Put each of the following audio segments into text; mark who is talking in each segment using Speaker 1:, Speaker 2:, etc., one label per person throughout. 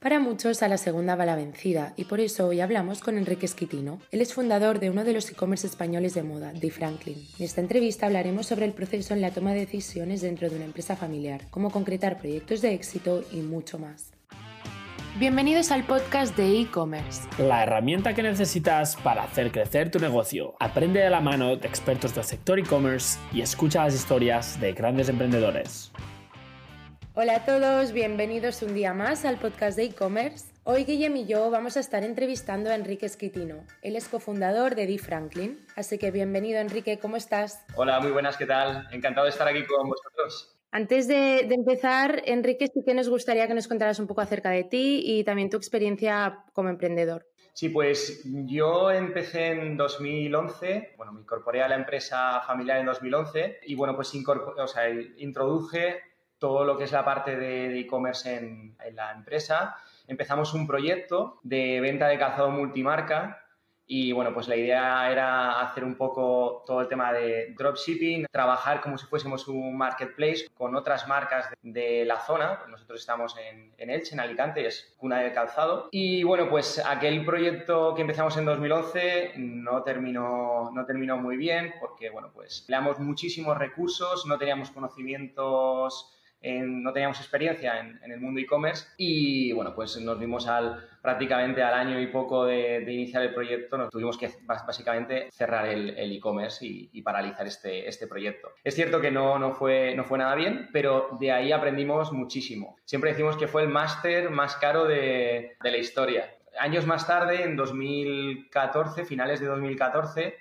Speaker 1: Para muchos a la segunda va la vencida y por eso hoy hablamos con Enrique Esquitino. Él es fundador de uno de los e-commerce españoles de moda, The Franklin. En esta entrevista hablaremos sobre el proceso en la toma de decisiones dentro de una empresa familiar, cómo concretar proyectos de éxito y mucho más. Bienvenidos al podcast de e-commerce.
Speaker 2: La herramienta que necesitas para hacer crecer tu negocio. Aprende de la mano de expertos del sector e-commerce y escucha las historias de grandes emprendedores.
Speaker 1: Hola a todos, bienvenidos un día más al podcast de e-commerce. Hoy Guillem y yo vamos a estar entrevistando a Enrique Esquitino. Él es cofundador de Di Franklin. Así que bienvenido Enrique, ¿cómo estás?
Speaker 3: Hola, muy buenas, ¿qué tal? Encantado de estar aquí con vosotros.
Speaker 1: Antes de, empezar, Enrique, sí que nos gustaría que nos contaras un poco acerca de ti y también tu experiencia como emprendedor.
Speaker 3: Sí, pues yo empecé en 2011, bueno, me incorporé a la empresa familiar en 2011 y bueno, pues o sea, introduje todo lo que es la parte de e-commerce en, la empresa. Empezamos un proyecto de venta de calzado multimarca y bueno, pues la idea era hacer un poco todo el tema de dropshipping, trabajar como si fuésemos un marketplace con otras marcas de, la zona. Nosotros estamos en, en, Elche, en Alicante, es cuna de calzado. Y bueno, pues aquel proyecto que empezamos en 2011 no terminó, no terminó muy bien porque bueno, pues empleamos muchísimos recursos, no teníamos conocimientos no teníamos experiencia en, el mundo e-commerce y bueno, pues nos vimos al, prácticamente al año y poco de, iniciar el proyecto, nos tuvimos que básicamente cerrar el e-commerce y, paralizar este, este proyecto. Es cierto que no, no, fue, no fue nada bien, pero de ahí aprendimos muchísimo. Siempre decimos que fue el máster más caro de, de la historia. Años más tarde, en 2014, finales de 2014,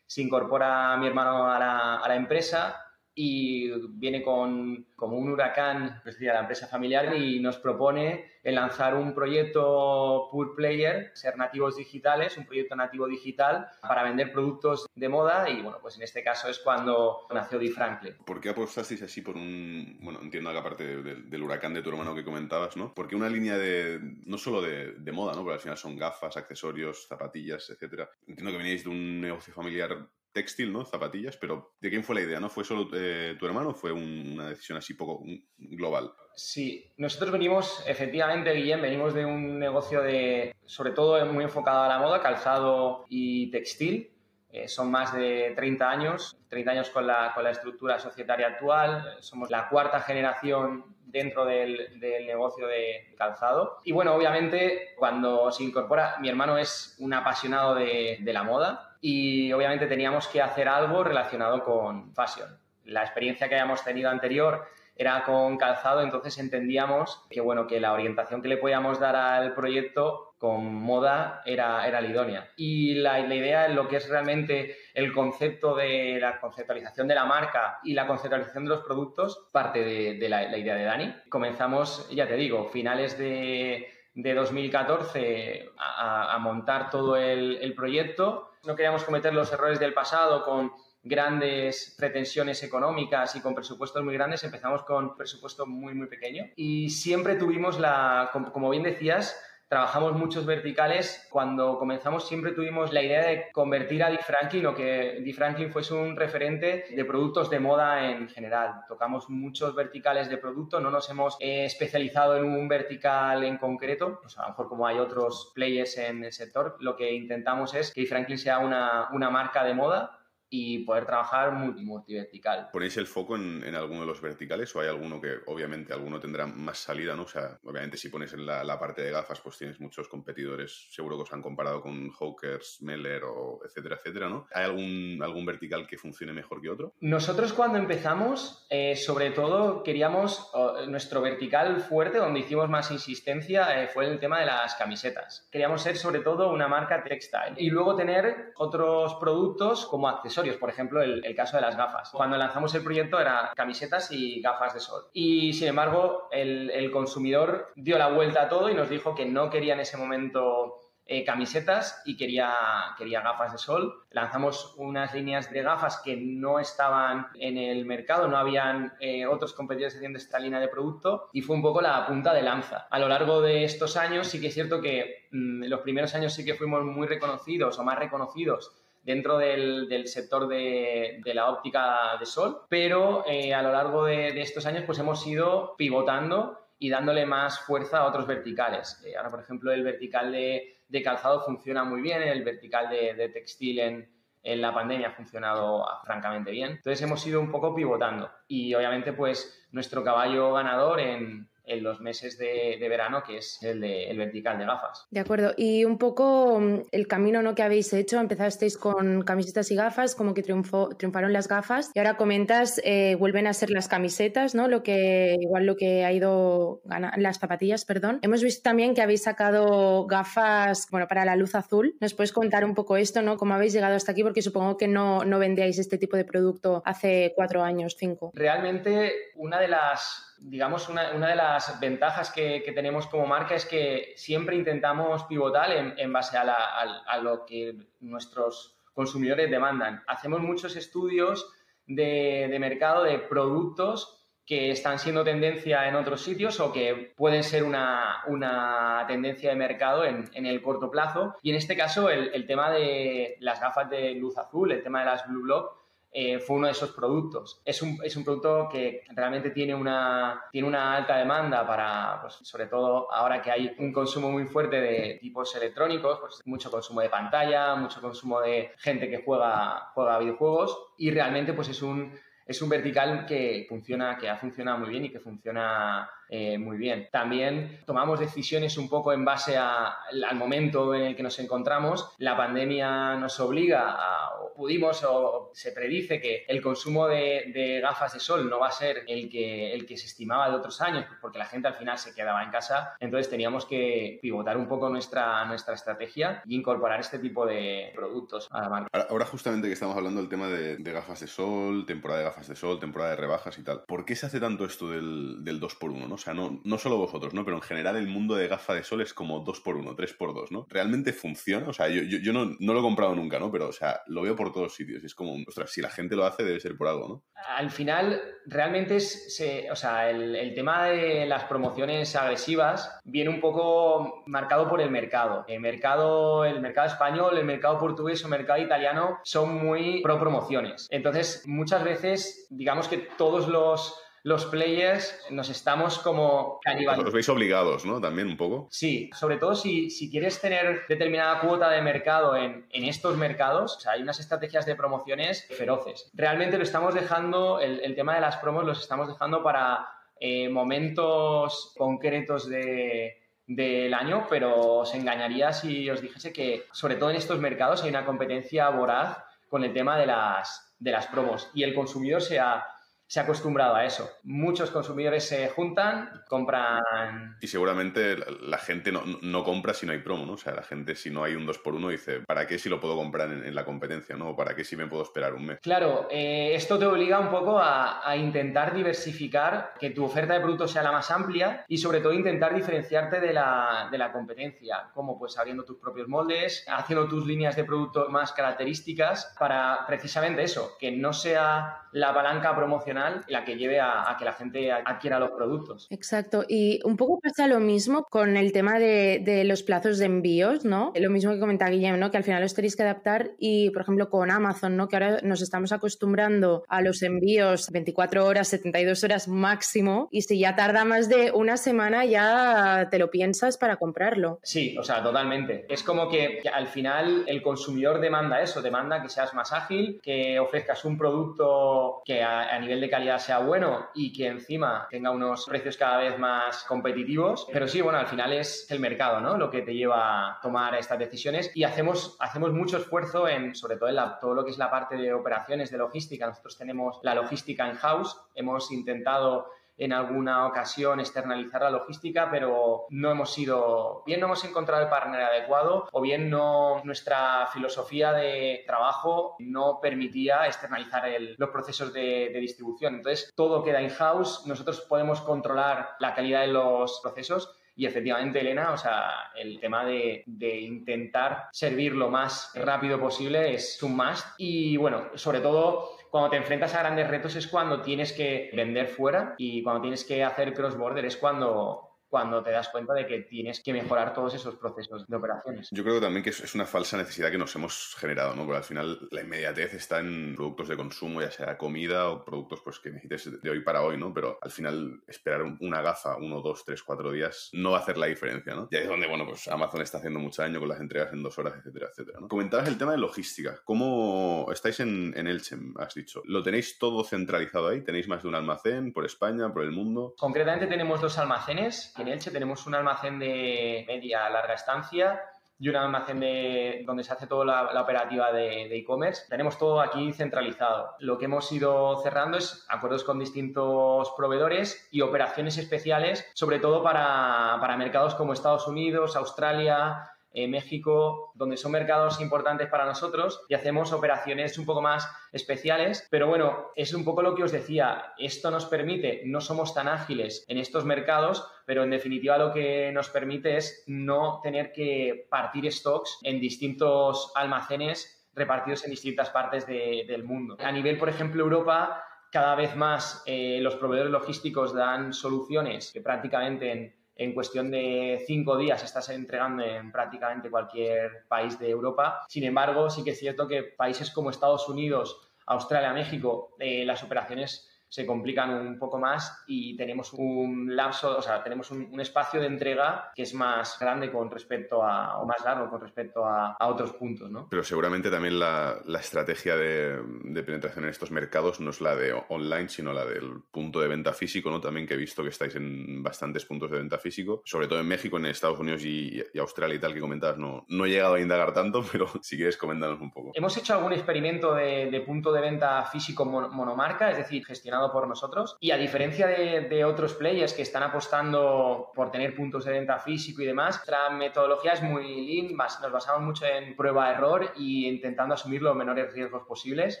Speaker 3: se incorpora mi hermano a la, a la empresa y viene con como un huracán, la empresa familiar, y nos propone el lanzar un proyecto Pure Player, ser nativos digitales, un proyecto nativo digital para vender productos de moda y bueno, pues en este caso es cuando nació Di Franklin.
Speaker 4: ¿Por qué apostasteis así por un, bueno, entiendo que aparte del huracán de tu hermano que comentabas, ¿no? Porque una línea de, no solo de, de moda, ¿no? Porque al final son gafas, accesorios, zapatillas, etcétera. Entiendo que veníais de un negocio familiar textil, ¿no? Zapatillas, pero ¿de quién fue la idea? ¿No fue solo eh, tu hermano o fue una decisión así poco global?
Speaker 3: Sí, nosotros venimos, efectivamente, Guillem, venimos de un negocio de, sobre todo muy enfocado a la moda, calzado y textil. Eh, son más de 30 años, 30 años con la, con la estructura societaria actual. Somos la cuarta generación dentro del, del, negocio de calzado. Y bueno, obviamente cuando se incorpora, mi hermano es un apasionado de, de la moda y obviamente teníamos que hacer algo relacionado con fashion. La experiencia que habíamos tenido anterior era con calzado, entonces entendíamos que bueno, que la orientación que le podíamos dar al proyecto con moda era, era la idónea. Y la, la idea, lo que es realmente el concepto de la conceptualización de la marca y la conceptualización de los productos, parte de, la, idea de Dani. Comenzamos, ya te digo, finales de, de 2014 a, a, montar todo el, el proyecto. No queríamos cometer los errores del pasado con grandes pretensiones económicas y con presupuestos muy grandes, empezamos con presupuesto muy, muy pequeño. Y siempre tuvimos la, como bien decías, trabajamos muchos verticales. Cuando comenzamos siempre tuvimos la idea de convertir a Di Franklin o que Di Franklin fuese un referente de productos de moda en general. Tocamos muchos verticales de producto, no nos hemos eh, especializado en un vertical en concreto. a lo mejor como hay otros players en el sector, lo que intentamos es que Di Franklin sea una, una marca de moda y poder trabajar multi, multivertical.
Speaker 4: ¿Ponéis el foco en, en, alguno de los verticales o hay alguno que obviamente alguno tendrá más salida, ¿no? O sea, obviamente si pones en la, la parte de gafas pues tienes muchos competidores, seguro que os han comparado con Hawkers, Meller o etcétera, etcétera, ¿no? ¿Hay algún, algún vertical que funcione mejor que otro?
Speaker 3: Nosotros cuando empezamos, eh, sobre todo queríamos, nuestro vertical fuerte, donde hicimos más insistencia, eh, fue el tema de las camisetas. Queríamos ser sobre todo una marca textile y luego tener otros productos como accesorios por ejemplo, el, caso de las gafas. Cuando lanzamos el proyecto eran camisetas y gafas de sol. Y sin embargo, el, consumidor dio la vuelta a todo y nos dijo que no quería en ese momento eh, camisetas y quería, quería gafas de sol. Lanzamos unas líneas de gafas que no estaban en el mercado, no habían eh, otros competidores haciendo esta línea de producto y fue un poco la punta de lanza. A lo largo de estos años sí que es cierto que mm, los primeros años sí que fuimos muy reconocidos o más reconocidos dentro del, del sector de, de, la óptica de sol, pero eh, a lo largo de, de, estos años pues hemos ido pivotando y dándole más fuerza a otros verticales. Eh, ahora, por ejemplo, el vertical de, calzado funciona muy bien, el vertical de, textil en, en la pandemia ha funcionado francamente bien. Entonces hemos ido un poco pivotando y obviamente pues nuestro caballo ganador en, en los meses de, verano, que es el, de, el vertical de gafas.
Speaker 1: De acuerdo. Y un poco mm, el camino ¿no? que habéis hecho, empezasteis con camisetas y gafas, como que triunfó, triunfaron las gafas, y ahora comentas, eh, vuelven a ser las camisetas, ¿no? Lo que, igual lo que ha ido, las zapatillas, perdón. Hemos visto también que habéis sacado gafas, bueno, para la luz azul. ¿Nos puedes contar un poco esto, ¿no? ¿Cómo habéis llegado hasta aquí? Porque supongo que no, no vendíais este tipo de producto hace cuatro años, cinco.
Speaker 3: Realmente, una de las digamos, una, una, de las ventajas que, que, tenemos como marca es que siempre intentamos pivotar en, en base a, la, a, lo que nuestros consumidores demandan. Hacemos muchos estudios de, de, mercado de productos que están siendo tendencia en otros sitios o que pueden ser una, una tendencia de mercado en, en, el corto plazo. Y en este caso, el, el, tema de las gafas de luz azul, el tema de las Blue Block, eh, fue uno de esos productos. Es un, es un, producto que realmente tiene una, tiene una alta demanda para, pues, sobre todo ahora que hay un consumo muy fuerte de tipos electrónicos, pues mucho consumo de pantalla, mucho consumo de gente que juega, juega videojuegos y realmente pues es un, es un vertical que funciona, que ha funcionado muy bien y que funciona eh, muy bien. También tomamos decisiones un poco en base al momento en el que nos encontramos. La pandemia nos obliga a, o pudimos o se predice que el consumo de, gafas de sol no va a ser el que, el que se estimaba de otros años, pues porque la gente al final se quedaba en casa. Entonces teníamos que pivotar un poco nuestra, nuestra estrategia y incorporar este tipo de productos a la marca.
Speaker 4: Ahora, justamente que estamos hablando del tema de, gafas de sol, temporada de gafas de sol, temporada de rebajas y tal, ¿por qué se hace tanto esto del, del 2x1? ¿no? O sea, no, solo vosotros, ¿no? Pero en general el mundo de gafa de sol es como 2x1, 3x2, ¿no? ¿Realmente funciona? O sea, yo, no, lo he comprado nunca, ¿no? Pero, o sea, lo veo por todos sitios. Es como, ostras, si la gente lo hace debe ser por algo, ¿no?
Speaker 3: Al final, realmente es, o sea, el, el tema de las promociones agresivas viene un poco marcado por el mercado. El mercado, el mercado español, el mercado portugués o el mercado italiano son muy pro promociones. Entonces, muchas veces, digamos que todos los los players nos estamos como
Speaker 4: canibalizando. Os veis obligados, ¿no? También un poco.
Speaker 3: Sí, sobre todo si, si quieres tener determinada cuota de mercado en, en, estos mercados, o sea, hay unas estrategias de promociones feroces. Realmente lo estamos dejando, el, el tema de las promos los estamos dejando para eh, momentos concretos de, del año, pero os engañaría si os dijese que, sobre todo en estos mercados, hay una competencia voraz con el tema de las, de las promos y el consumidor se ha se ha acostumbrado a eso. Muchos consumidores se juntan, compran...
Speaker 4: Y seguramente la, gente no, no, compra si no hay promo, ¿no? O sea, la gente si no hay un 2x1 dice, ¿para qué si lo puedo comprar en, la competencia, ¿no? ¿Para qué si me puedo esperar un mes?
Speaker 3: Claro, eh, esto te obliga un poco a, intentar diversificar, que tu oferta de productos sea la más amplia y sobre todo intentar diferenciarte de la, de la competencia, como pues abriendo tus propios moldes, haciendo tus líneas de producto más características para precisamente eso, que no sea la palanca promocional la que lleve a, que la gente adquiera los productos.
Speaker 1: Exacto. Y un poco pasa lo mismo con el tema de, los plazos de envíos, ¿no? Lo mismo que comenta Guillem, ¿no? Que al final los tenéis que adaptar y, por ejemplo, con Amazon, ¿no? Que ahora nos estamos acostumbrando a los envíos 24 horas, 72 horas máximo y si ya tarda más de una semana ya te lo piensas para comprarlo.
Speaker 3: Sí, o sea, totalmente. Es como que, al final el consumidor demanda eso, demanda que seas más ágil, que ofrezcas un producto que a, nivel de calidad sea bueno y que encima tenga unos precios cada vez más competitivos. Pero sí, bueno, al final es el mercado, ¿no? Lo que te lleva a tomar estas decisiones y hacemos, hacemos mucho esfuerzo en, sobre todo en todo lo que es la parte de operaciones, de logística. Nosotros tenemos la logística in-house. Hemos intentado en alguna ocasión externalizar la logística, pero no hemos sido, bien no hemos encontrado el partner adecuado o bien no nuestra filosofía de trabajo no permitía externalizar los procesos de, distribución. Entonces, todo queda in-house, nosotros podemos controlar la calidad de los procesos y efectivamente, Elena, o sea, el tema de, de, intentar servir lo más rápido posible es un must. Y bueno, sobre todo cuando te enfrentas a grandes retos es cuando tienes que vender fuera y cuando tienes que hacer cross-border es cuando cuando te das cuenta de que tienes que mejorar todos esos procesos de operaciones.
Speaker 4: Yo creo también que es una falsa necesidad que nos hemos generado, ¿no? Porque al final la inmediatez está en productos de consumo, ya sea comida o productos pues, que necesites de hoy para hoy, ¿no? Pero al final esperar una gafa uno, dos, tres, cuatro días no va a hacer la diferencia, ¿no? Y ahí es donde, bueno, pues Amazon está haciendo mucho daño con las entregas en dos horas, etcétera, etcétera. ¿no? Comentabas el tema de logística. ¿Cómo estáis en, en Elche, has dicho? ¿Lo tenéis todo centralizado ahí? ¿Tenéis más de un almacén por España, por el mundo?
Speaker 3: Concretamente tenemos dos almacenes. Tenemos un almacén de media larga estancia y un almacén de, donde se hace toda la, operativa de e-commerce. Tenemos todo aquí centralizado. Lo que hemos ido cerrando es acuerdos con distintos proveedores y operaciones especiales, sobre todo para mercados como Estados Unidos, Australia, México, donde son mercados importantes para nosotros y hacemos operaciones un poco más especiales. Pero bueno, es un poco lo que os decía. Esto nos permite, no somos tan ágiles en estos mercados, pero en definitiva lo que nos permite es no tener que partir stocks en distintos almacenes repartidos en distintas partes del mundo. A nivel, por ejemplo, Europa, cada vez más eh, los proveedores logísticos dan soluciones que prácticamente en en cuestión de cinco días estás entregando en prácticamente cualquier país de Europa. Sin embargo, sí que es cierto que países como Estados Unidos, Australia, México, eh, las operaciones se complican un poco más y tenemos un lapso, o sea, tenemos un, espacio de entrega que es más grande con respecto a, o más largo con respecto a, otros puntos, ¿no?
Speaker 4: Pero seguramente también la, estrategia de, penetración en estos mercados no es la de online, sino la del punto de venta físico, ¿no? También que he visto que estáis en bastantes puntos de venta físico, sobre todo en México, en Estados Unidos y, Australia y tal que comentabas, no, no he llegado a indagar tanto, pero si quieres comentarnos un poco.
Speaker 3: Hemos hecho algún experimento de, punto de venta físico monomarca, es decir, gestionado por nosotros. Y a diferencia de, otros players que están apostando por tener puntos de venta físico y demás, nuestra metodología es muy lean, nos basamos mucho en prueba-error y intentando asumir los menores riesgos posibles.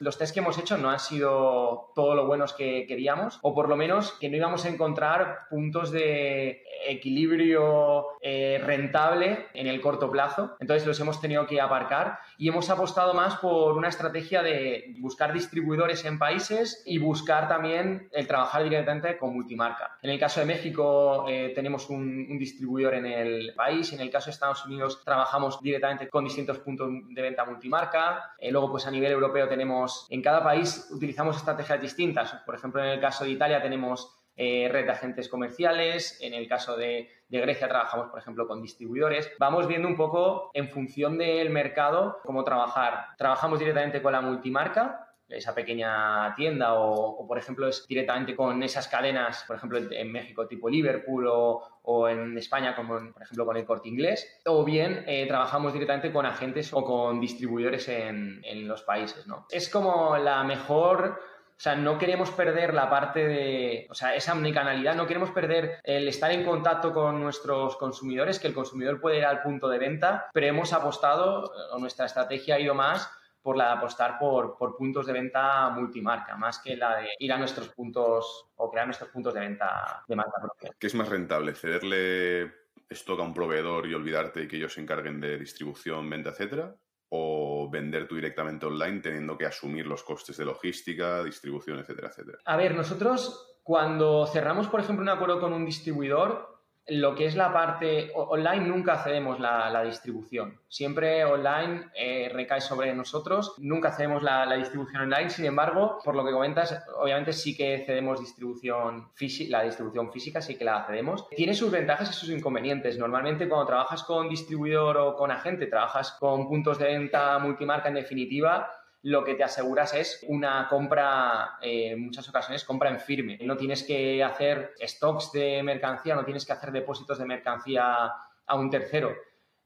Speaker 3: Los test que hemos hecho no han sido todo lo buenos que queríamos, o por lo menos que no íbamos a encontrar puntos de equilibrio eh, rentable en el corto plazo. Entonces los hemos tenido que aparcar y hemos apostado más por una estrategia de buscar distribuidores en países y buscar también el trabajar directamente con multimarca. En el caso de México eh, tenemos un, distribuidor en el país, en el caso de Estados Unidos trabajamos directamente con distintos puntos de venta multimarca. Eh, luego pues a nivel europeo tenemos, en cada país utilizamos estrategias distintas. Por ejemplo, en el caso de Italia tenemos eh, red de agentes comerciales. En el caso de, Grecia trabajamos, por ejemplo, con distribuidores. Vamos viendo un poco en función del mercado cómo trabajar. Trabajamos directamente con la multimarca, esa pequeña tienda o, por ejemplo es directamente con esas cadenas, por ejemplo en México tipo Liverpool o, en España como por ejemplo con el corte inglés o bien eh, trabajamos directamente con agentes o con distribuidores en, los países. ¿no? Es como la mejor o sea, no queremos perder la parte de, o sea, esa omnicanalidad, no queremos perder el estar en contacto con nuestros consumidores, que el consumidor puede ir al punto de venta, pero hemos apostado, o nuestra estrategia ha ido más por la de apostar por, por puntos de venta multimarca, más que la de ir a nuestros puntos o crear nuestros puntos de venta de marca propia.
Speaker 4: ¿Qué es más rentable? ¿Cederle esto a un proveedor y olvidarte y que ellos se encarguen de distribución, venta, etcétera? o vender tú directamente online teniendo que asumir los costes de logística, distribución, etcétera, etcétera?
Speaker 3: A ver, nosotros cuando cerramos, por ejemplo, un acuerdo con un distribuidor, lo que es la parte online nunca cedemos la, distribución. Siempre online eh, recae sobre nosotros. Nunca cedemos la, distribución online. Sin embargo, por lo que comentas, obviamente sí que cedemos distribución física, la distribución física sí que la cedemos. Tiene sus ventajas y sus inconvenientes. Normalmente cuando trabajas con distribuidor o con agente, trabajas con puntos de venta multimarca en definitiva, lo que te aseguras es una compra, eh, en muchas ocasiones, compra en firme. No tienes que hacer stocks de mercancía, no tienes que hacer depósitos de mercancía a un tercero.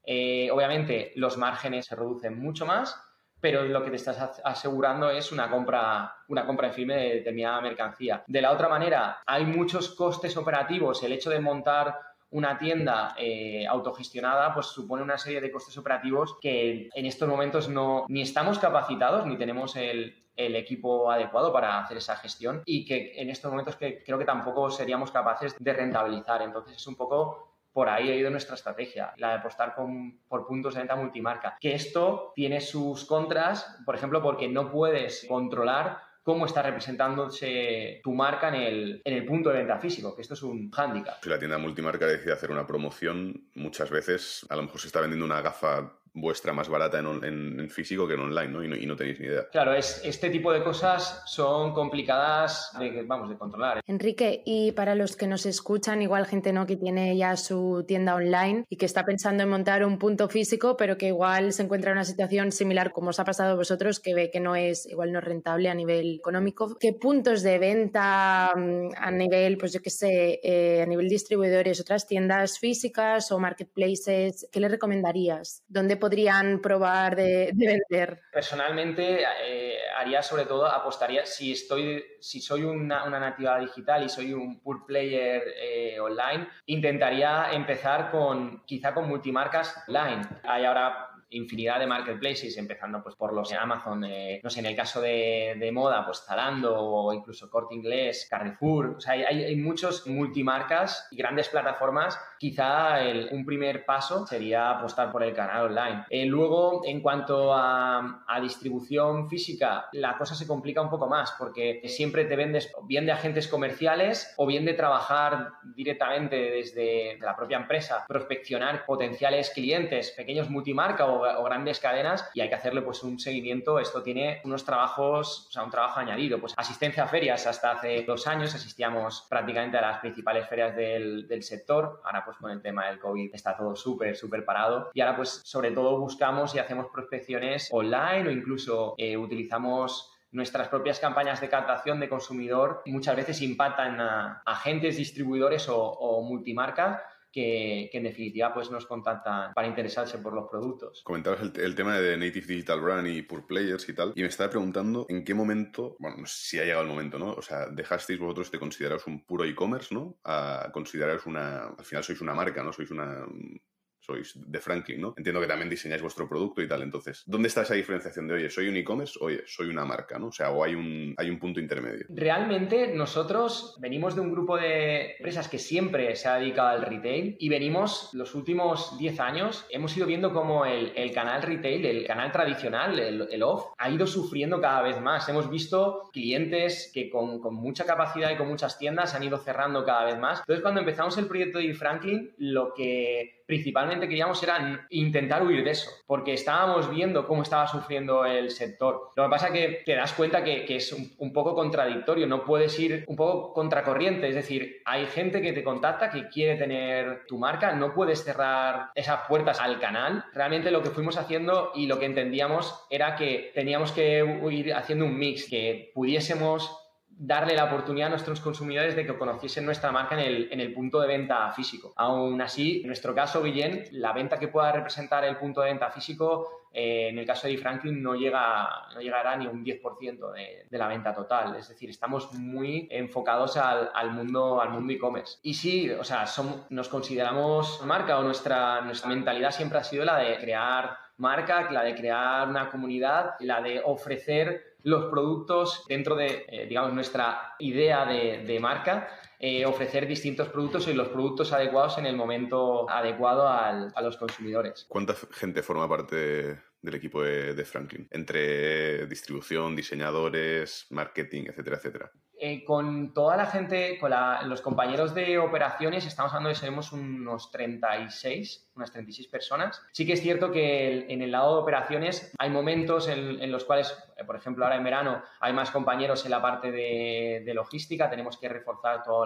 Speaker 3: Eh, obviamente, los márgenes se reducen mucho más, pero lo que te estás asegurando es una compra, una compra en firme de determinada mercancía. De la otra manera, hay muchos costes operativos. El hecho de montar una tienda eh, autogestionada pues supone una serie de costes operativos que en estos momentos no ni estamos capacitados ni tenemos el, equipo adecuado para hacer esa gestión y que en estos momentos que creo que tampoco seríamos capaces de rentabilizar. Entonces es un poco por ahí ha ido nuestra estrategia, la de apostar por puntos de venta multimarca. Que esto tiene sus contras, por ejemplo, porque no puedes controlar cómo está representándose tu marca en el, en el punto de venta físico, que esto es un hándicap.
Speaker 4: Si la tienda multimarca decide hacer una promoción, muchas veces a lo mejor se está vendiendo una gafa vuestra más barata en, en, físico que en online, ¿no? Y, ¿no? tenéis ni idea.
Speaker 3: Claro, es, este tipo de cosas son complicadas de, vamos, de controlar.
Speaker 1: Enrique, y para los que nos escuchan, igual gente no que tiene ya su tienda online y que está pensando en montar un punto físico, pero que igual se encuentra en una situación similar como os ha pasado a vosotros, que ve que no es igual no rentable a nivel económico. ¿Qué puntos de venta mm, a nivel, pues yo qué sé, eh, a nivel distribuidores, otras tiendas físicas o marketplaces, qué le recomendarías? ¿Dónde podrían probar de, vender?
Speaker 3: Personalmente eh, haría sobre todo, apostaría, si, estoy, si soy una, nativa digital y soy un pure player eh, online, intentaría empezar con quizá con multimarcas online. Hay ahora infinidad de marketplaces, empezando pues por los de Amazon, eh, no sé, en el caso de, de, moda, pues Zalando o incluso Corte Inglés, Carrefour, o sea, hay, hay muchos multimarcas y grandes plataformas. Quizá el, un primer paso sería apostar por el canal online. Eh, luego, en cuanto a, a, distribución física, la cosa se complica un poco más porque siempre te vendes bien de agentes comerciales o bien de trabajar directamente desde la propia empresa, prospeccionar potenciales clientes, pequeños multimarca o o, grandes cadenas y hay que hacerle pues un seguimiento. Esto tiene unos trabajos, o sea, un trabajo añadido. Pues asistencia a ferias hasta hace dos años asistíamos prácticamente a las principales ferias del, del sector. Ahora pues con el tema del COVID está todo súper, súper parado. Y ahora pues sobre todo buscamos y hacemos prospecciones online o incluso eh, utilizamos nuestras propias campañas de captación de consumidor muchas veces impactan a agentes, distribuidores o, o multimarcas que, en definitiva pues nos contactan para interesarse por los productos.
Speaker 4: Comentabas el, tema de Native Digital Brand y Pure Players y tal, y me estaba preguntando en qué momento, bueno, si ha llegado el momento, ¿no? O sea, dejasteis vosotros de consideraros un puro e-commerce, ¿no? A consideraros una, al final sois una marca, ¿no? Sois una sois de Franklin, ¿no? Entiendo que también diseñáis vuestro producto y tal. Entonces, ¿dónde está esa diferenciación de, oye, soy un e-commerce, oye, soy una marca, ¿no? O sea, o hay un, hay un punto intermedio.
Speaker 3: Realmente nosotros venimos de un grupo de empresas que siempre se ha dedicado al retail y venimos los últimos 10 años, hemos ido viendo como el, el canal retail, el canal tradicional, el, el, off, ha ido sufriendo cada vez más. Hemos visto clientes que con, con mucha capacidad y con muchas tiendas han ido cerrando cada vez más. Entonces, cuando empezamos el proyecto de Franklin, lo que principalmente queríamos era intentar huir de eso, porque estábamos viendo cómo estaba sufriendo el sector. Lo que pasa es que te das cuenta que, es un, poco contradictorio, no puedes ir un poco contracorriente, es decir, hay gente que te contacta que quiere tener tu marca, no puedes cerrar esas puertas al canal. Realmente lo que fuimos haciendo y lo que entendíamos era que teníamos que ir haciendo un mix, que pudiésemos darle la oportunidad a nuestros consumidores de que conociesen nuestra marca en el, en el punto de venta físico. Aún así, en nuestro caso, Guillén, la venta que pueda representar el punto de venta físico, eh, en el caso de Franklin, no, llega, no llegará ni un 10% de, la venta total. Es decir, estamos muy enfocados al, al mundo al mundo e-commerce. Y sí, o sea, nos consideramos marca o nuestra, nuestra mentalidad siempre ha sido la de crear marca, la de crear una comunidad, la de ofrecer los productos dentro de, eh, digamos, nuestra idea de, marca, eh, ofrecer distintos productos y los productos adecuados en el momento adecuado a los consumidores.
Speaker 4: ¿Cuánta gente forma parte del equipo de, Franklin? Entre distribución, diseñadores, marketing, etcétera, etcétera.
Speaker 3: Eh, con toda la gente, con los compañeros de operaciones, estamos hablando de seremos unos 36, unas 36 personas. Sí que es cierto que en el lado de operaciones hay momentos en, los cuales, eh, por ejemplo, ahora en verano hay más compañeros en la parte de, logística, tenemos que reforzar toda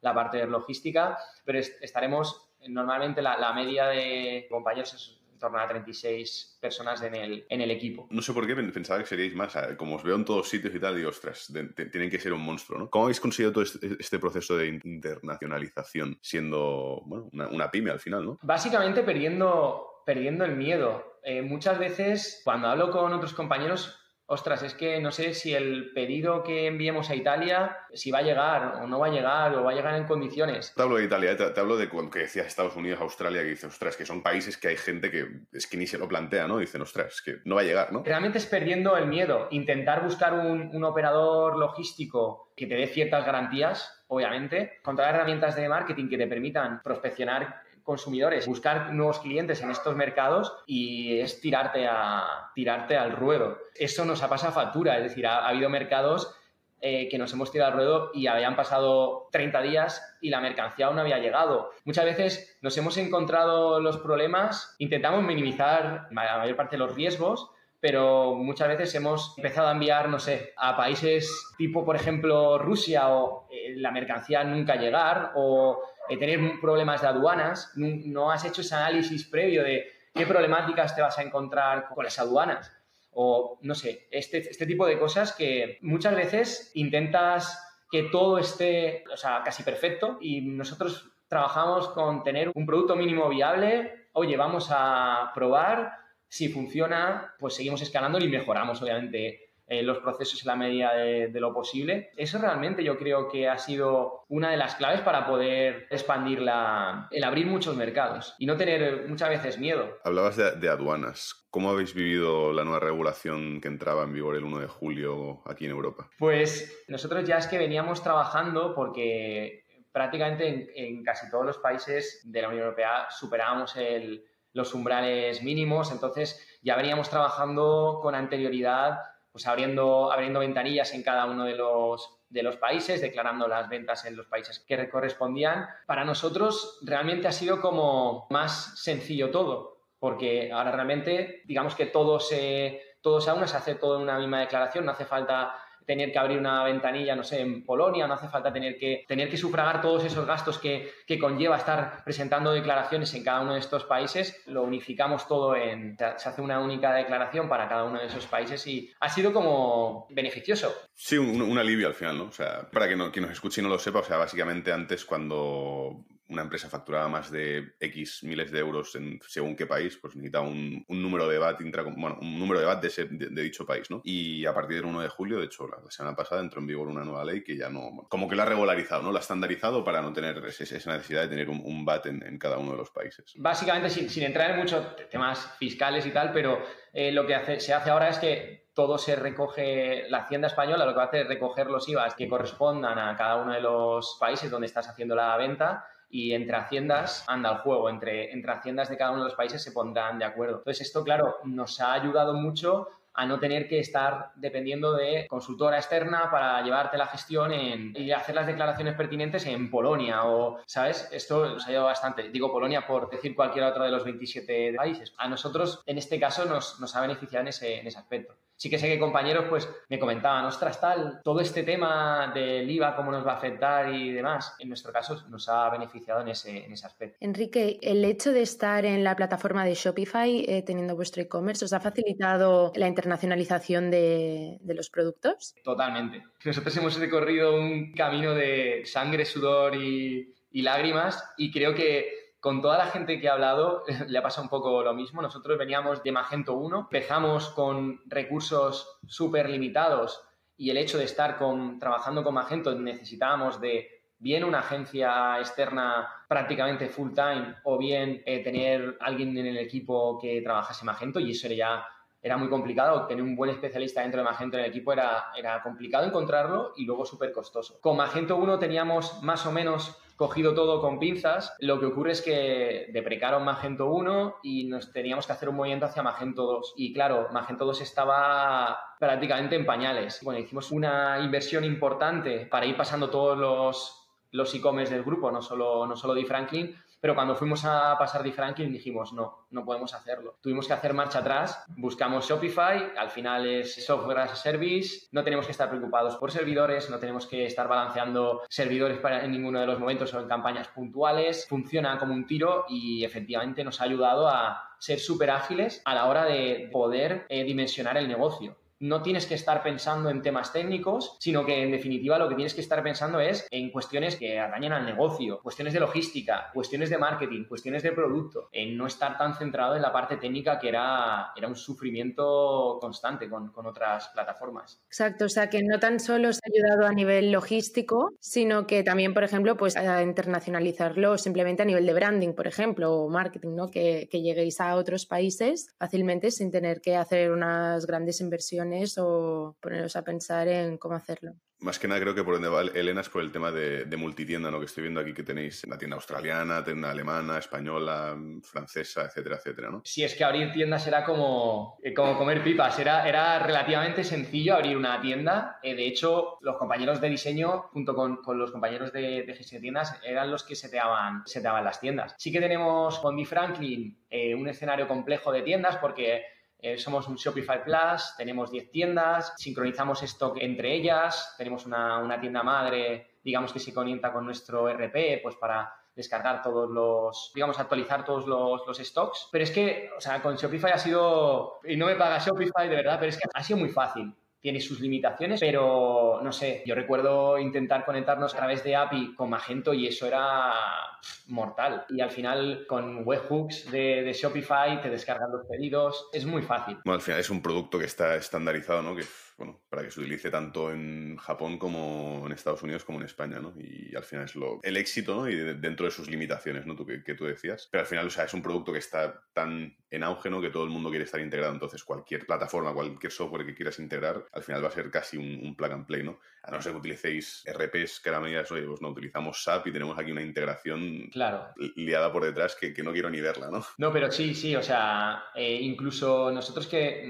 Speaker 3: la, parte de logística, pero estaremos, normalmente la, la media de compañeros es torno a 36 personas en el, en el equipo.
Speaker 4: No sé por qué pensaba que seríais más. Como os veo en todos sitios y tal, digo, ostras, tienen que ser un monstruo, ¿no? ¿Cómo habéis conseguido todo este, este proceso de internacionalización siendo bueno, una, pyme al final, ¿no?
Speaker 3: Básicamente perdiendo, perdiendo el miedo. Eh, muchas veces, cuando hablo con otros compañeros, ostras, es que no sé si el pedido que enviemos a Italia, si va a llegar o no va a llegar o va a llegar en condiciones.
Speaker 4: Te hablo de Italia, eh, te, hablo de cuando que decías Estados Unidos, Australia, que dices, ostras, que son países que hay gente que es que ni se lo plantea, ¿no? Dicen, ostras, que no va a llegar, ¿no?
Speaker 3: Realmente es perdiendo el miedo, intentar buscar un, un operador logístico que te dé ciertas garantías, obviamente, controlar herramientas de marketing que te permitan prospeccionar consumidores, buscar nuevos clientes en estos mercados y es tirarte, a, tirarte al ruedo. Eso nos ha pasado factura, es decir, ha, habido mercados eh, que nos hemos tirado al ruedo y habían pasado 30 días y la mercancía aún no había llegado. Muchas veces nos hemos encontrado los problemas, intentamos minimizar la mayor parte de los riesgos, pero muchas veces hemos empezado a enviar, no sé, a países tipo, por ejemplo, Rusia o eh, la mercancía nunca llegar o eh, tener problemas de aduanas. No, has hecho ese análisis previo de qué problemáticas te vas a encontrar con las aduanas o, no sé, este, este tipo de cosas que muchas veces intentas que todo esté, o sea, casi perfecto y nosotros trabajamos con tener un producto mínimo viable, oye, vamos a probar, si funciona, pues seguimos escalando y mejoramos, obviamente, eh, los procesos en la medida de, lo posible. Eso realmente yo creo que ha sido una de las claves para poder expandir la, el abrir muchos mercados y no tener muchas veces miedo.
Speaker 4: Hablabas de, aduanas. ¿Cómo habéis vivido la nueva regulación que entraba en vigor el 1 de julio aquí en Europa?
Speaker 3: Pues nosotros ya es que veníamos trabajando porque prácticamente en, en casi todos los países de la Unión Europea superábamos el los umbrales mínimos, entonces ya veníamos trabajando con anterioridad, pues abriendo, abriendo ventanillas en cada uno de los, de los países, declarando las ventas en los países que correspondían. Para nosotros realmente ha sido como más sencillo todo, porque ahora realmente digamos que todo se, todo se aúna, se hace todo en una misma declaración, no hace falta tener que abrir una ventanilla, no sé, en Polonia, no hace falta tener que, tener que sufragar todos esos gastos que, que conlleva estar presentando declaraciones en cada uno de estos países, lo unificamos todo en, se hace una única declaración para cada uno de esos países y ha sido como beneficioso.
Speaker 4: Sí, un, alivio al final, ¿no? O sea, para que no, quien nos escuche y no lo sepa, o sea, básicamente antes cuando una empresa facturaba más de X miles de euros en según qué país, pues necesitaba un, número de VAT bueno, un número de VAT de, dicho país, ¿no? Y a partir del 1 de julio, de hecho, la, semana pasada entró en vigor una nueva ley que ya no, como que la ha regularizado, ¿no? La ha estandarizado para no tener esa necesidad de tener un, VAT en, cada uno de los países.
Speaker 3: Básicamente, sin, entrar en muchos temas fiscales y tal, pero eh, lo que se hace ahora es que todo se recoge, la Hacienda Española lo que va a hacer es recoger los IVAs que correspondan a cada uno de los países donde estás haciendo la venta y entre haciendas anda el juego, entre, entre haciendas de cada uno de los países se pondrán de acuerdo. Entonces esto, claro, nos ha ayudado mucho a no tener que estar dependiendo de consultora externa para llevarte la gestión y hacer las declaraciones pertinentes en Polonia o, ¿sabes? Esto nos ha ayudado bastante. Digo Polonia por decir cualquier otro de los 27 países. A nosotros, en este caso, nos, nos ha beneficiado en ese, en ese aspecto sí que sé que compañeros pues me comentaban, ostras, tal, todo este tema del IVA, cómo nos va a afectar y demás, en nuestro caso nos ha beneficiado en ese, en ese aspecto.
Speaker 1: Enrique, el hecho de estar en la plataforma de Shopify eh, teniendo vuestro e-commerce, ¿os ha facilitado la internacionalización de, de los productos?
Speaker 3: Totalmente. Nosotros hemos recorrido un camino de sangre, sudor y, y lágrimas y creo que con toda la gente que ha hablado le ha pasado un poco lo mismo. Nosotros veníamos de Magento 1, empezamos con recursos súper limitados y el hecho de estar con, trabajando con Magento necesitábamos de bien una agencia externa prácticamente full time o bien eh, tener alguien en el equipo que trabajase Magento y eso era ya era muy complicado. Tener un buen especialista dentro de Magento en el equipo era, era complicado encontrarlo y luego súper costoso. Con Magento 1 teníamos más o menos cogido todo con pinzas. Lo que ocurre es que deprecaron Magento 1 y nos teníamos que hacer un movimiento hacia Magento 2. Y claro, Magento 2 estaba prácticamente en pañales. Bueno, hicimos una inversión importante para ir pasando todos los los e-commerce del grupo, no solo, no solo de Franklin, pero cuando fuimos a pasar de Franklin dijimos, no, no podemos hacerlo. Tuvimos que hacer marcha atrás, buscamos Shopify, al final es software as a service, no tenemos que estar preocupados por servidores, no tenemos que estar balanceando servidores para, en ninguno de los momentos o en campañas puntuales, funciona como un tiro y efectivamente nos ha ayudado a ser súper ágiles a la hora de poder eh, dimensionar el negocio no tienes que estar pensando en temas técnicos, sino que en definitiva lo que tienes que estar pensando es en cuestiones que atañen al negocio, cuestiones de logística, cuestiones de marketing, cuestiones de producto, en no estar tan centrado en la parte técnica que era, era un sufrimiento constante con, con otras plataformas.
Speaker 1: Exacto, o sea que no tan solo os ha ayudado a nivel logístico, sino que también, por ejemplo, pues a internacionalizarlo simplemente a nivel de branding, por ejemplo, o marketing, ¿no? Que, que lleguéis a otros países fácilmente sin tener que hacer unas grandes inversiones planes o poneros a pensar en cómo hacerlo.
Speaker 4: Más que nada creo que por donde va Elena es por el tema de, multitienda, ¿no? Que estoy viendo aquí que tenéis la tienda australiana, tienda alemana, española, francesa, etcétera, etcétera, ¿no?
Speaker 3: Sí, es que abrir tiendas era como, eh, como comer pipas. Era, era relativamente sencillo abrir una tienda. Eh, de hecho, los compañeros de diseño, junto con, con los compañeros de, de, gestión de tiendas, eran los que seteaban, seteaban las tiendas. Sí que tenemos con D. Franklin eh, un escenario complejo de tiendas porque eh, somos un Shopify Plus, tenemos 10 tiendas, sincronizamos stock entre ellas, tenemos una, una tienda madre, digamos que se conecta con nuestro RP, pues para descargar todos los, digamos, actualizar todos los, los, stocks. Pero es que, o sea, con Shopify ha sido, y no me paga Shopify de verdad, pero es que ha sido muy fácil tiene sus limitaciones, pero no sé, yo recuerdo intentar conectarnos a través de API con Magento y eso era mortal. Y al final con webhooks de, de Shopify te descargan los pedidos, es muy fácil.
Speaker 4: Al final es un producto que está estandarizado, ¿no? Que bueno, para que se utilice tanto en Japón como en Estados Unidos como en España, ¿no? Y al final es lo, el éxito, ¿no? Y dentro de sus limitaciones, ¿no? Tú, que, tú decías. Pero al final, o sea, es un producto que está tan en auge. Que todo el mundo quiere estar integrado. Entonces, cualquier plataforma, cualquier software que quieras integrar, al final va a ser casi un, un plug and play, ¿no? A no ser que utilicéis RPs que a la medida oye, pues no, utilizamos SAP y tenemos aquí una integración
Speaker 3: claro.
Speaker 4: liada por detrás que, que, no quiero ni verla, ¿no?
Speaker 3: No, pero sí, sí, o sea, eh, incluso nosotros que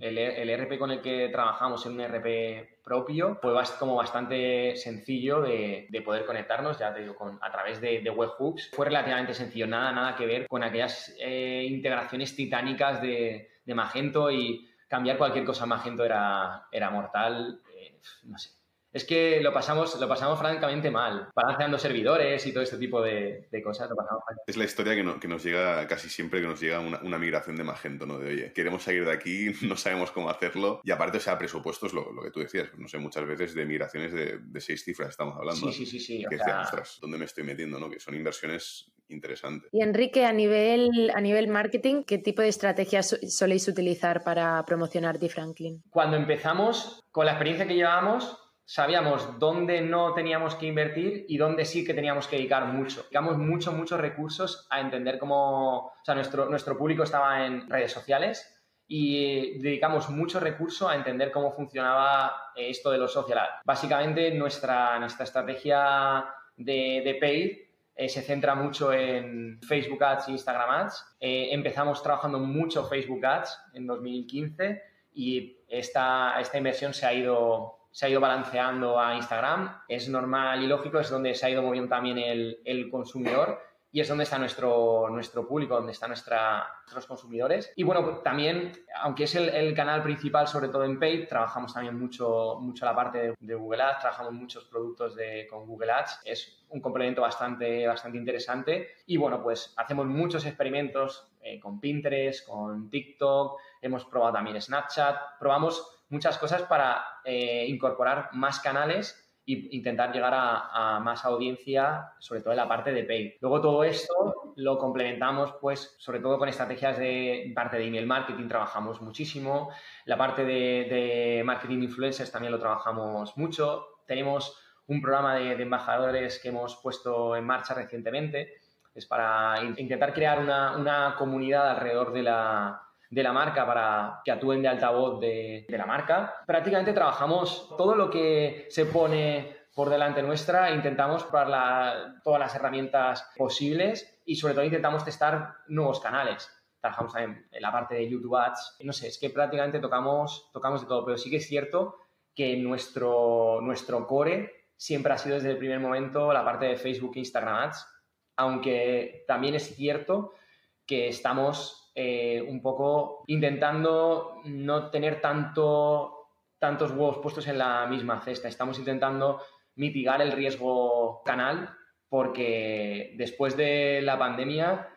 Speaker 3: el, el, RP con el que trabajamos en un RP propio fue como bastante sencillo de, de poder conectarnos, ya te digo, con, a través de, de, webhooks. Fue relativamente sencillo, nada, nada que ver con aquellas eh, integraciones titánicas de, de, Magento y cambiar cualquier cosa en Magento era, era mortal. Eh, no sé, es que lo pasamos, lo pasamos francamente mal, balanceando servidores y todo este tipo de, de cosas. Lo pasamos mal.
Speaker 4: Es la historia que, no, que, nos llega casi siempre que nos llega una, una, migración de Magento, ¿no? De oye, queremos salir de aquí, no sabemos cómo hacerlo. Y aparte, o sea, presupuestos, lo, lo que tú decías, pues no sé, muchas veces de migraciones de, de seis cifras estamos hablando.
Speaker 3: Sí, sí, sí. sí
Speaker 4: que decía, ostras, ¿dónde me estoy metiendo? ¿no? Que son inversiones interesantes.
Speaker 1: Y Enrique, a nivel, a nivel marketing, ¿qué tipo de estrategias soléis utilizar para promocionar D. Franklin?
Speaker 3: Cuando empezamos, con la experiencia que llevábamos, sabíamos dónde no teníamos que invertir y dónde sí que teníamos que dedicar mucho. Dedicamos mucho, muchos recursos a entender cómo, o sea, nuestro, nuestro público estaba en redes sociales y dedicamos mucho recurso a entender cómo funcionaba esto de los social ads. Básicamente nuestra, nuestra estrategia de, de paid eh, se centra mucho en Facebook Ads e Instagram Ads. Eh, empezamos trabajando mucho Facebook Ads en 2015 y esta, esta inversión se ha ido se ha ido balanceando a Instagram. Es normal y lógico, es donde se ha ido moviendo también el, el consumidor y es donde está nuestro, nuestro público, donde están nuestros consumidores. Y bueno, pues también, aunque es el, canal principal, sobre todo en Paid, trabajamos también mucho, mucho la parte de, de, Google Ads, trabajamos muchos productos de, con Google Ads. Es un complemento bastante, bastante interesante. Y bueno, pues hacemos muchos experimentos eh, con Pinterest, con TikTok, hemos probado también Snapchat, probamos muchas cosas para eh, incorporar más canales e intentar llegar a, más audiencia, sobre todo en la parte de pay. Luego todo esto lo complementamos, pues, sobre todo con estrategias de parte de email marketing, trabajamos muchísimo. La parte de, de marketing influencers también lo trabajamos mucho. Tenemos un programa de, de, embajadores que hemos puesto en marcha recientemente. Es para intentar crear una, una comunidad alrededor de la, de la marca para que actúen de altavoz de, de, la marca. Prácticamente trabajamos todo lo que se pone por delante nuestra, intentamos probar la, todas las herramientas posibles y sobre todo intentamos testar nuevos canales. Trabajamos también en la parte de YouTube Ads. No sé, es que prácticamente tocamos, tocamos de todo, pero sí que es cierto que nuestro, nuestro core siempre ha sido desde el primer momento la parte de Facebook e Instagram Ads, aunque también es cierto que estamos eh, un poco intentando no tener tanto, tantos huevos puestos en la misma cesta. Estamos intentando mitigar el riesgo canal porque después de la pandemia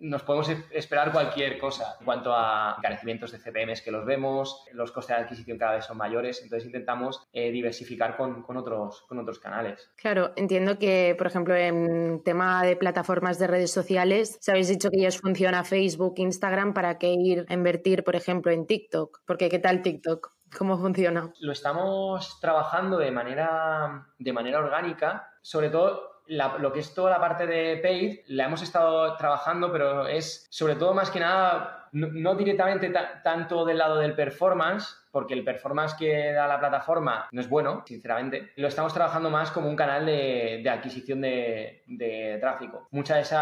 Speaker 3: nos podemos esperar cualquier cosa en cuanto a encarecimientos de CPMs que los vemos, los costes de adquisición cada vez son mayores, entonces intentamos eh, diversificar con, con, otros, con otros canales.
Speaker 1: Claro, entiendo que, por ejemplo, en tema de plataformas de redes sociales, se habéis dicho que ya os funciona Facebook, Instagram, ¿para qué ir a invertir, por ejemplo, en TikTok? Porque ¿qué tal TikTok? ¿Cómo funciona?
Speaker 3: Lo estamos trabajando de manera, de manera orgánica, sobre todo lo que es toda la parte de paid la hemos estado trabajando, pero es sobre todo más que nada, no, directamente tanto del lado del performance, porque el performance que da la plataforma no es bueno, sinceramente. Lo estamos trabajando más como un canal de, adquisición de, tráfico. Muchas de,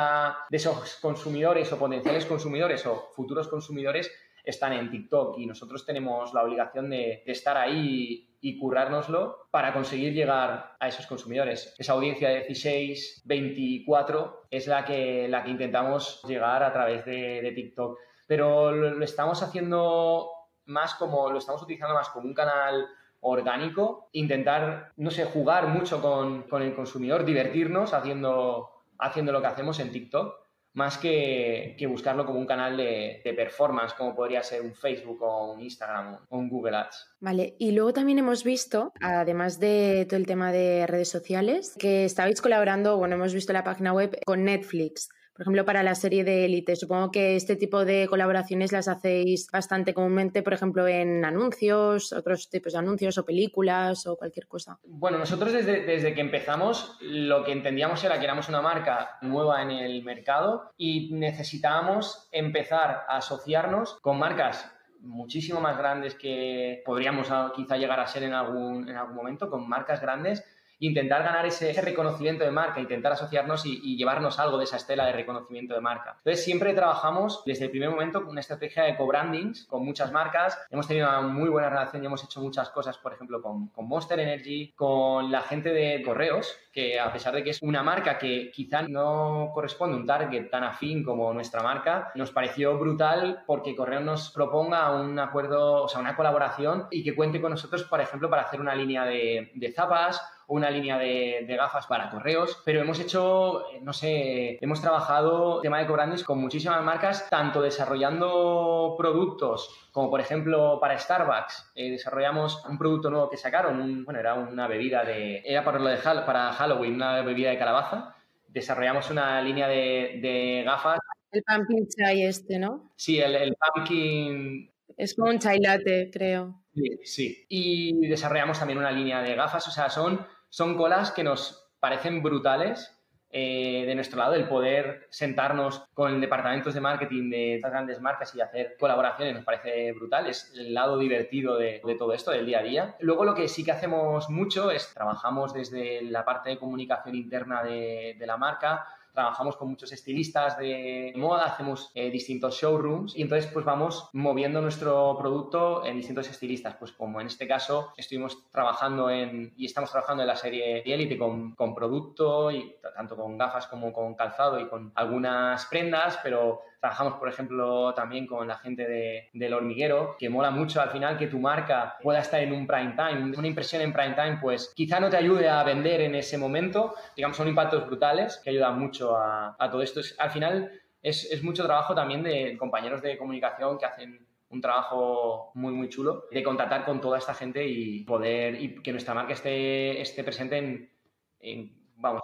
Speaker 3: de esos consumidores o potenciales consumidores o futuros consumidores están en TikTok y nosotros tenemos la obligación de, estar ahí y currárnoslo para conseguir llegar a esos consumidores. Esa audiencia de 16, 24 es la que, la que intentamos llegar a través de, TikTok. Pero lo, estamos haciendo más como, lo estamos utilizando más como un canal orgánico, intentar, no sé, jugar mucho con, con el consumidor, divertirnos haciendo, haciendo lo que hacemos en TikTok más que, buscarlo como un canal de, performance, como podría ser un Facebook o un Instagram o un Google Ads.
Speaker 1: Vale, y luego también hemos visto, además de todo el tema de redes sociales, que estabais colaborando, bueno, hemos visto la página web con Netflix por ejemplo, para la serie de Elite. Supongo que este tipo de colaboraciones las hacéis bastante comúnmente, por ejemplo, en anuncios, otros tipos de anuncios o películas o cualquier cosa.
Speaker 3: Bueno, nosotros desde, desde que empezamos lo que entendíamos era que éramos una marca nueva en el mercado y necesitábamos empezar a asociarnos con marcas muchísimo más grandes que podríamos quizá llegar a ser en algún, en algún momento, con marcas grandes intentar ganar ese, reconocimiento de marca, intentar asociarnos y, llevarnos algo de esa estela de reconocimiento de marca. Entonces, siempre trabajamos desde el primer momento con una estrategia de co-brandings con muchas marcas. Hemos tenido una muy buena relación y hemos hecho muchas cosas, por ejemplo, con, con Monster Energy, con la gente de correos, que a pesar de que es una marca que quizá no corresponde a un target tan afín como nuestra marca, nos pareció brutal porque Correo nos proponga un acuerdo, o sea, una colaboración y que cuente con nosotros, por ejemplo, para hacer una línea de zapas una línea de, gafas para correos, pero hemos hecho, no sé, hemos trabajado tema de cobrantes con muchísimas marcas, tanto desarrollando productos como por ejemplo para Starbucks, eh, desarrollamos un producto nuevo que sacaron, bueno, era una bebida de, era para, lo de, para Halloween, una bebida de calabaza, desarrollamos una línea de, gafas.
Speaker 1: El pumpkin chai este, ¿no?
Speaker 3: Sí, el, el pumpkin...
Speaker 1: Es como un chai latte, creo.
Speaker 3: Sí, sí. Y desarrollamos también una línea de gafas, o sea, son son colas que nos parecen brutales eh, de nuestro lado, el poder sentarnos con departamentos de marketing de estas grandes marcas y hacer colaboraciones nos parece brutal, es el lado divertido de, todo esto, del día a día. Luego lo que sí que hacemos mucho es trabajamos desde la parte de comunicación interna de, de la marca, trabajamos con muchos estilistas de moda, hacemos eh, distintos showrooms y entonces pues vamos moviendo nuestro producto en distintos estilistas. Pues como en este caso estuvimos trabajando en y estamos trabajando en la serie Elite con, con producto y tanto con gafas como con calzado y con algunas prendas, pero Trabajamos, por ejemplo, también con la gente de, del hormiguero, que mola mucho al final que tu marca pueda estar en un prime time. Una impresión en prime time, pues quizá no te ayude a vender en ese momento. Digamos, son impactos brutales que ayudan mucho a, todo esto. al final es, es mucho trabajo también de compañeros de comunicación que hacen un trabajo muy, muy chulo de contactar con toda esta gente y poder, y que nuestra marca esté, esté presente en, en vamos,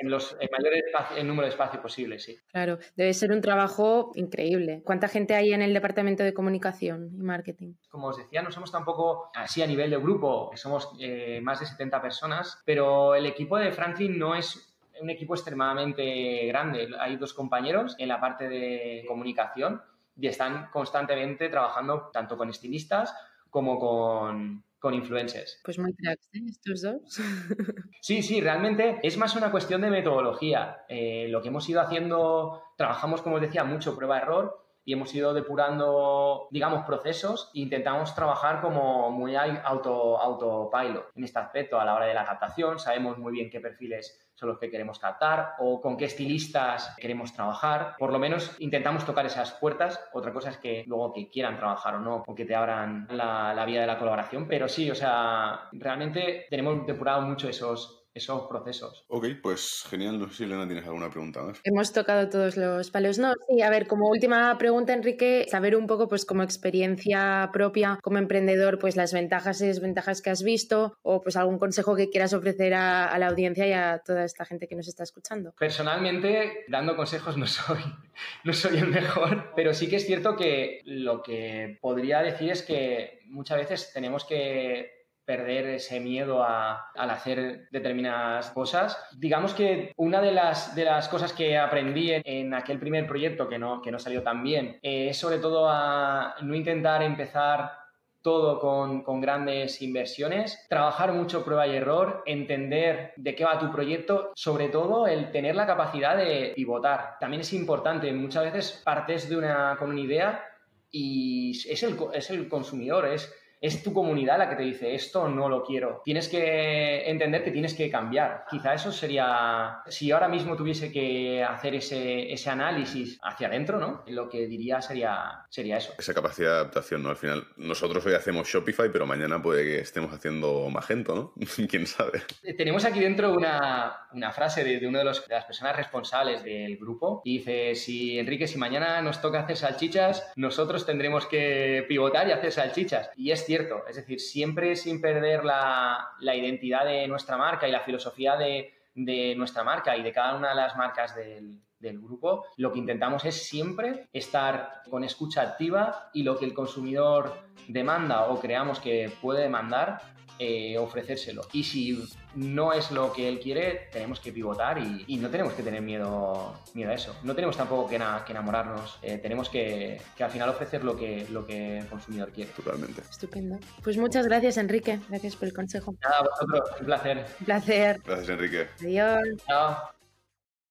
Speaker 3: en los en mayor número de espacio posible, sí.
Speaker 1: Claro, debe ser un trabajo increíble. ¿Cuánta gente hay en el departamento de comunicación y marketing?
Speaker 3: Como os decía, no somos tampoco así a nivel de grupo, somos eh, más de 70 personas, pero el equipo de Franklin no es un equipo extremadamente grande. Hay dos compañeros en la parte de comunicación y están constantemente trabajando tanto con estilistas como con, con influencers.
Speaker 1: Pues muy cracks, ¿eh? Estos dos.
Speaker 3: sí, sí, realmente es más una cuestión de metodología. Eh, lo que hemos ido haciendo, trabajamos, como os decía, mucho prueba-error y hemos ido depurando, digamos, procesos e intentamos trabajar como muy auto, autopilot en este aspecto a la hora de la captación. Sabemos muy bien qué perfiles son los que queremos captar o con qué estilistas queremos trabajar. Por lo menos intentamos tocar esas puertas. Otra cosa es que luego que quieran trabajar o no, o que te abran la, la vía de la colaboración. Pero sí, o sea, realmente tenemos depurado mucho esos, esos procesos.
Speaker 4: Ok, pues genial. No sé si Elena tienes alguna pregunta más.
Speaker 1: Hemos tocado todos los palos. No, sí, a ver, como última pregunta, Enrique, saber un poco, pues como experiencia propia como emprendedor, pues las ventajas y desventajas que has visto o pues algún consejo que quieras ofrecer a, la audiencia y a toda esta gente que nos está escuchando.
Speaker 3: Personalmente, dando consejos no soy, no soy el mejor, pero sí que es cierto que lo que podría decir es que muchas veces tenemos que perder ese miedo al hacer determinadas cosas. Digamos que una de las, de las cosas que aprendí en, aquel primer proyecto que no, que no salió tan bien eh, es sobre todo a no intentar empezar todo con, con, grandes inversiones, trabajar mucho prueba y error, entender de qué va tu proyecto, sobre todo el tener la capacidad de pivotar. También es importante, muchas veces partes de una, con una idea y es el, es el consumidor, es es tu comunidad la que te dice esto no lo quiero. Tienes que entender que tienes que cambiar. Quizá eso sería, si ahora mismo tuviese que hacer ese, ese análisis hacia adentro, ¿no? Lo que diría sería, sería eso.
Speaker 4: Esa capacidad de adaptación, ¿no? Al final, nosotros hoy hacemos Shopify, pero mañana puede que estemos haciendo Magento, ¿no? ¿Quién sabe?
Speaker 3: Tenemos aquí dentro una, una frase de, de una de, de, las personas responsables del grupo y dice, si Enrique, si mañana nos toca hacer salchichas, nosotros tendremos que pivotar y hacer salchichas. Y es cierto, es decir, siempre sin perder la, identidad de nuestra marca y la filosofía de, nuestra marca y de cada una de las marcas del, grupo, lo que intentamos es siempre estar con escucha activa y lo que el consumidor demanda o creamos que puede demandar, eh, ofrecérselo. Y si no es lo que él quiere, tenemos que pivotar y, no tenemos que tener miedo, miedo a eso. No tenemos tampoco que, que enamorarnos, eh, tenemos que, que, al final ofrecer lo que, lo que el consumidor quiere.
Speaker 4: Totalmente.
Speaker 1: Estupendo. Pues muchas gracias, Enrique. Gracias por el consejo.
Speaker 3: Nada, vosotros, un placer.
Speaker 1: Un placer.
Speaker 4: Gracias, Enrique.
Speaker 1: Adiós.
Speaker 3: Chao.